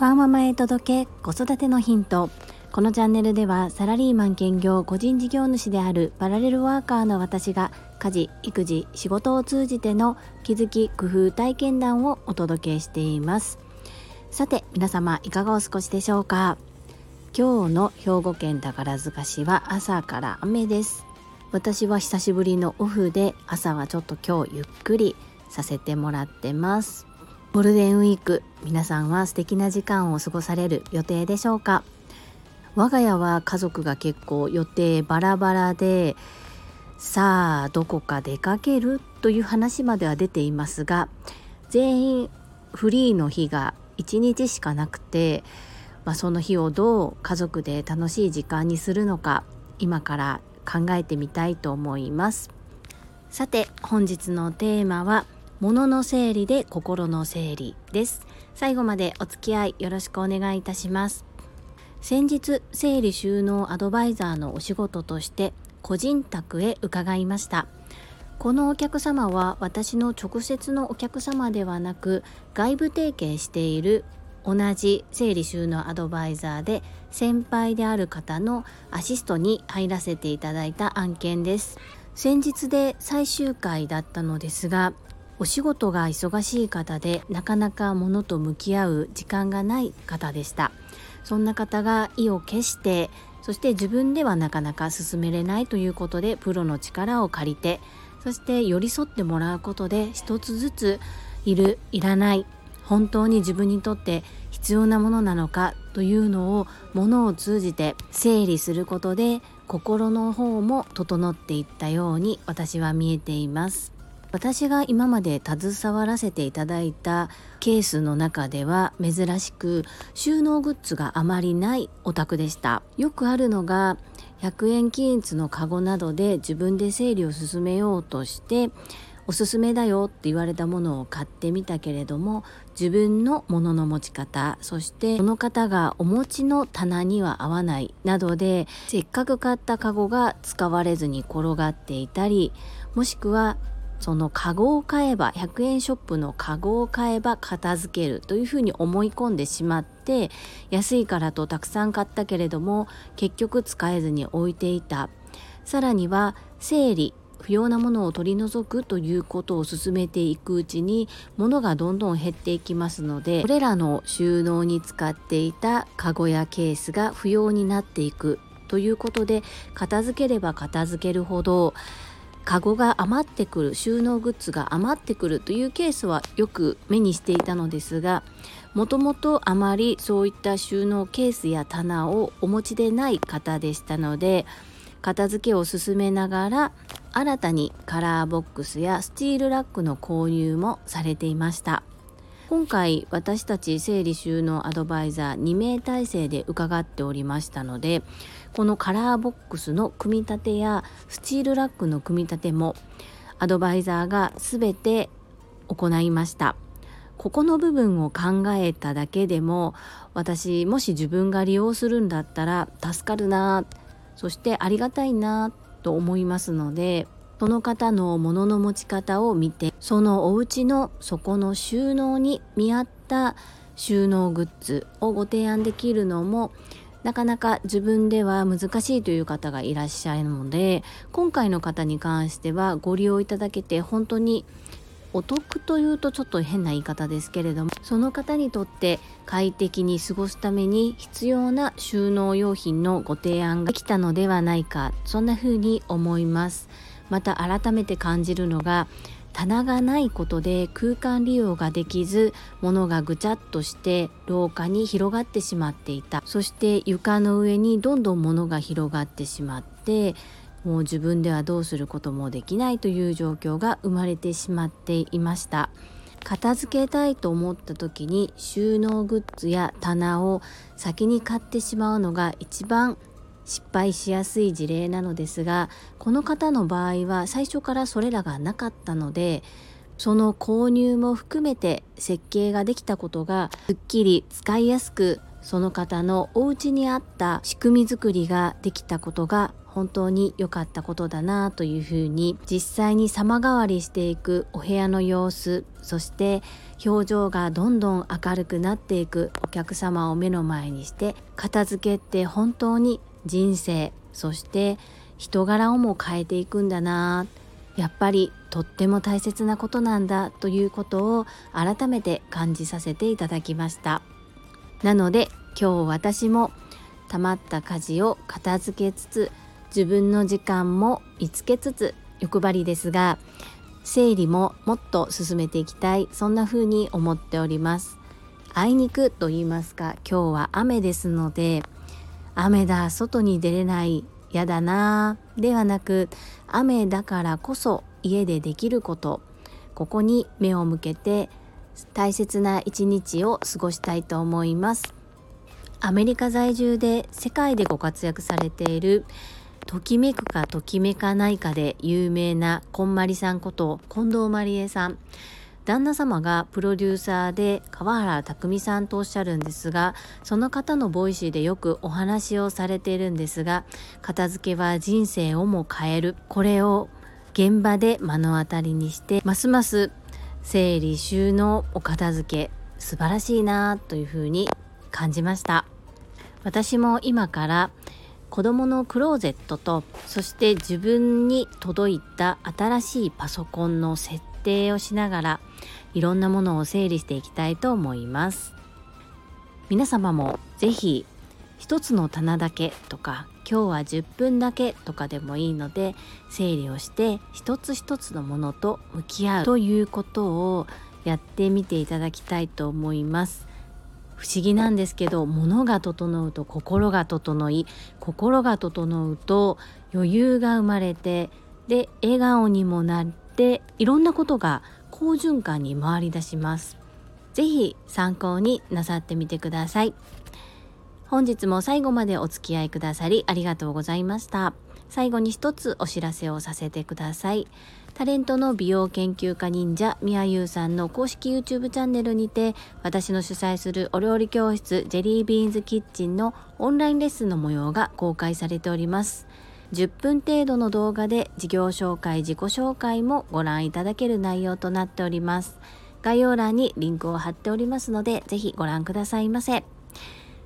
ワーママへ届け子育てのヒント。このチャンネルではサラリーマン兼業個人事業主であるパラレルワーカーの私が家事育児仕事を通じての気づき工夫体験談をお届けしています。さて皆様いかがお過ごしでしょうか？今日の兵庫県宝塚市は朝から雨です。私は久しぶりのオフで朝はちょっと今日ゆっくりさせてもらってます。ゴールデンウィーク皆さんは素敵な時間を過ごされる予定でしょうか？我が家は家族が結構予定バラバラでさあどこか出かけるという話までは出ていますが全員フリーの日が1日しかなくて、まあ、その日をどう家族で楽しい時間にするのか今から考えてみたいと思います。さて本日のテーマは物の整理で心の整理です。最後までお付き合いよろしくお願いいたします。先日整理収納アドバイザーのお仕事として個人宅へ伺いました。このお客様は私の直接のお客様ではなく外部提携している同じ整理収納アドバイザーで先輩である方のアシストに入らせていただいた案件です。先日で最終回だったのですがお仕事が忙しい方でなかなか物と向き合う時間がない方でした。そんな方が意を決してそして自分ではなかなか進めれないということでプロの力を借りてそして寄り添ってもらうことで一つずついるいらない本当に自分にとって必要なものなのかというのを物を通じて整理することで心の方も整っていったように私は見えています。私が今まで携わらせていただいたケースの中では珍しく収納グッズがあまりないお宅でした。よくあるのが100円均一のカゴなどで自分で整理を進めようとしておすすめだよって言われたものを買ってみたけれども自分のものの持ち方そしてその方がお持ちの棚には合わないなどでせっかく買ったカゴが使われずに転がっていたりもしくはそのカゴを買えば100円ショップのカゴを買えば片付けるというふうに思い込んでしまって安いからとたくさん買ったけれども結局使えずに置いていた。さらには整理不要なものを取り除くということを進めていくうちに物がどんどん減っていきますのでこれらの収納に使っていたカゴやケースが不要になっていくということで片付ければ片付けるほどカゴが余ってくる収納グッズが余ってくるというケースはよく目にしていたのですがもともとあまりそういった収納ケースや棚をお持ちでない方でしたので片付けを進めながら新たにカラーボックスやスチールラックの購入もされていました。今回私たち整理収納アドバイザー2名体制で伺っておりましたのでこのカラーボックスの組み立てやスチールラックの組み立てもアドバイザーが全て行いました。ここの部分を考えただけでも私もし自分が利用するんだったら助かるなそしてありがたいなと思いますのでその方の物の持ち方を見てそのお家の底の収納に見合った収納グッズをご提案できるのもなかなか自分では難しいという方がいらっしゃるので今回の方に関してはご利用いただけて本当にお得というとちょっと変な言い方ですけれどもその方にとって快適に過ごすために必要な収納用品のご提案ができたのではないかそんな風に思います。また改めて感じるのが棚がないことで空間利用ができず物がぐちゃっとして廊下に広がってしまっていた。そして床の上にどんどん物が広がってしまってもう自分ではどうすることもできないという状況が生まれてしまっていました。片付けたいと思った時に収納グッズや棚を先に買ってしまうのが一番失敗しやすい事例なのですがこの方の場合は最初からそれらがなかったのでその購入も含めて設計ができたことがすっきり使いやすくその方のお家に合った仕組み作りができたことが本当に良かったことだなというふうに実際に様変わりしていくお部屋の様子そして表情がどんどん明るくなっていくお客様を目の前にして片付けって本当に人生そして人柄をも変えていくんだな。やっぱりとっても大切なことなんだということを改めて感じさせていただきました。なので今日私も溜まった家事を片付けつつ自分の時間も見つけつつ欲張りですが整理ももっと進めていきたいそんな風に思っております。あいにくと言いますか今日は雨ですので雨だ外に出れないやだな。ではなく雨だからこそ家でできること。ここに目を向けて大切な一日を過ごしたいと思います。アメリカ在住で世界でご活躍されているときめくかときめかないかで有名なこんまりさんこと近藤麻理恵さん。旦那様がプロデューサーで川原卓巳さんとおっしゃるんですがその方の Voicy でよくお話をされているんですが片付けは人生をも変える。これを現場で目の当たりにしてますます整理収納お片付け素晴らしいなというふうに感じました。私も今から子供のクローゼットとそして自分に届いた新しいパソコンの設定をしながらいろんなものを整理していきたいと思います。皆様も是非一つの棚だけとか今日は10分だけとかでもいいので整理をして一つ一つのものと向き合うということをやってみていただきたいと思います。不思議なんですけど物が整うと心が整い心が整うと余裕が生まれてで笑顔にもなっていろんなことが好循環に回り出します。是非参考になさってみてください。本日も最後までお付き合いくださりありがとうございました。最後に一つお知らせをさせてください。タレントの美容研究家忍者みやゆうさんの公式 YouTube チャンネルにて私の主催するお料理教室ジェリービーンズキッチンのオンラインレッスンの模様が公開されております。10分程度の動画で事業紹介自己紹介もご覧いただける内容となっております。概要欄にリンクを貼っておりますので是非ご覧くださいませ。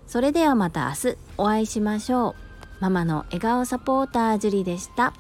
それではまた明日お会いしましょう。ママの笑顔サポータージュリでした。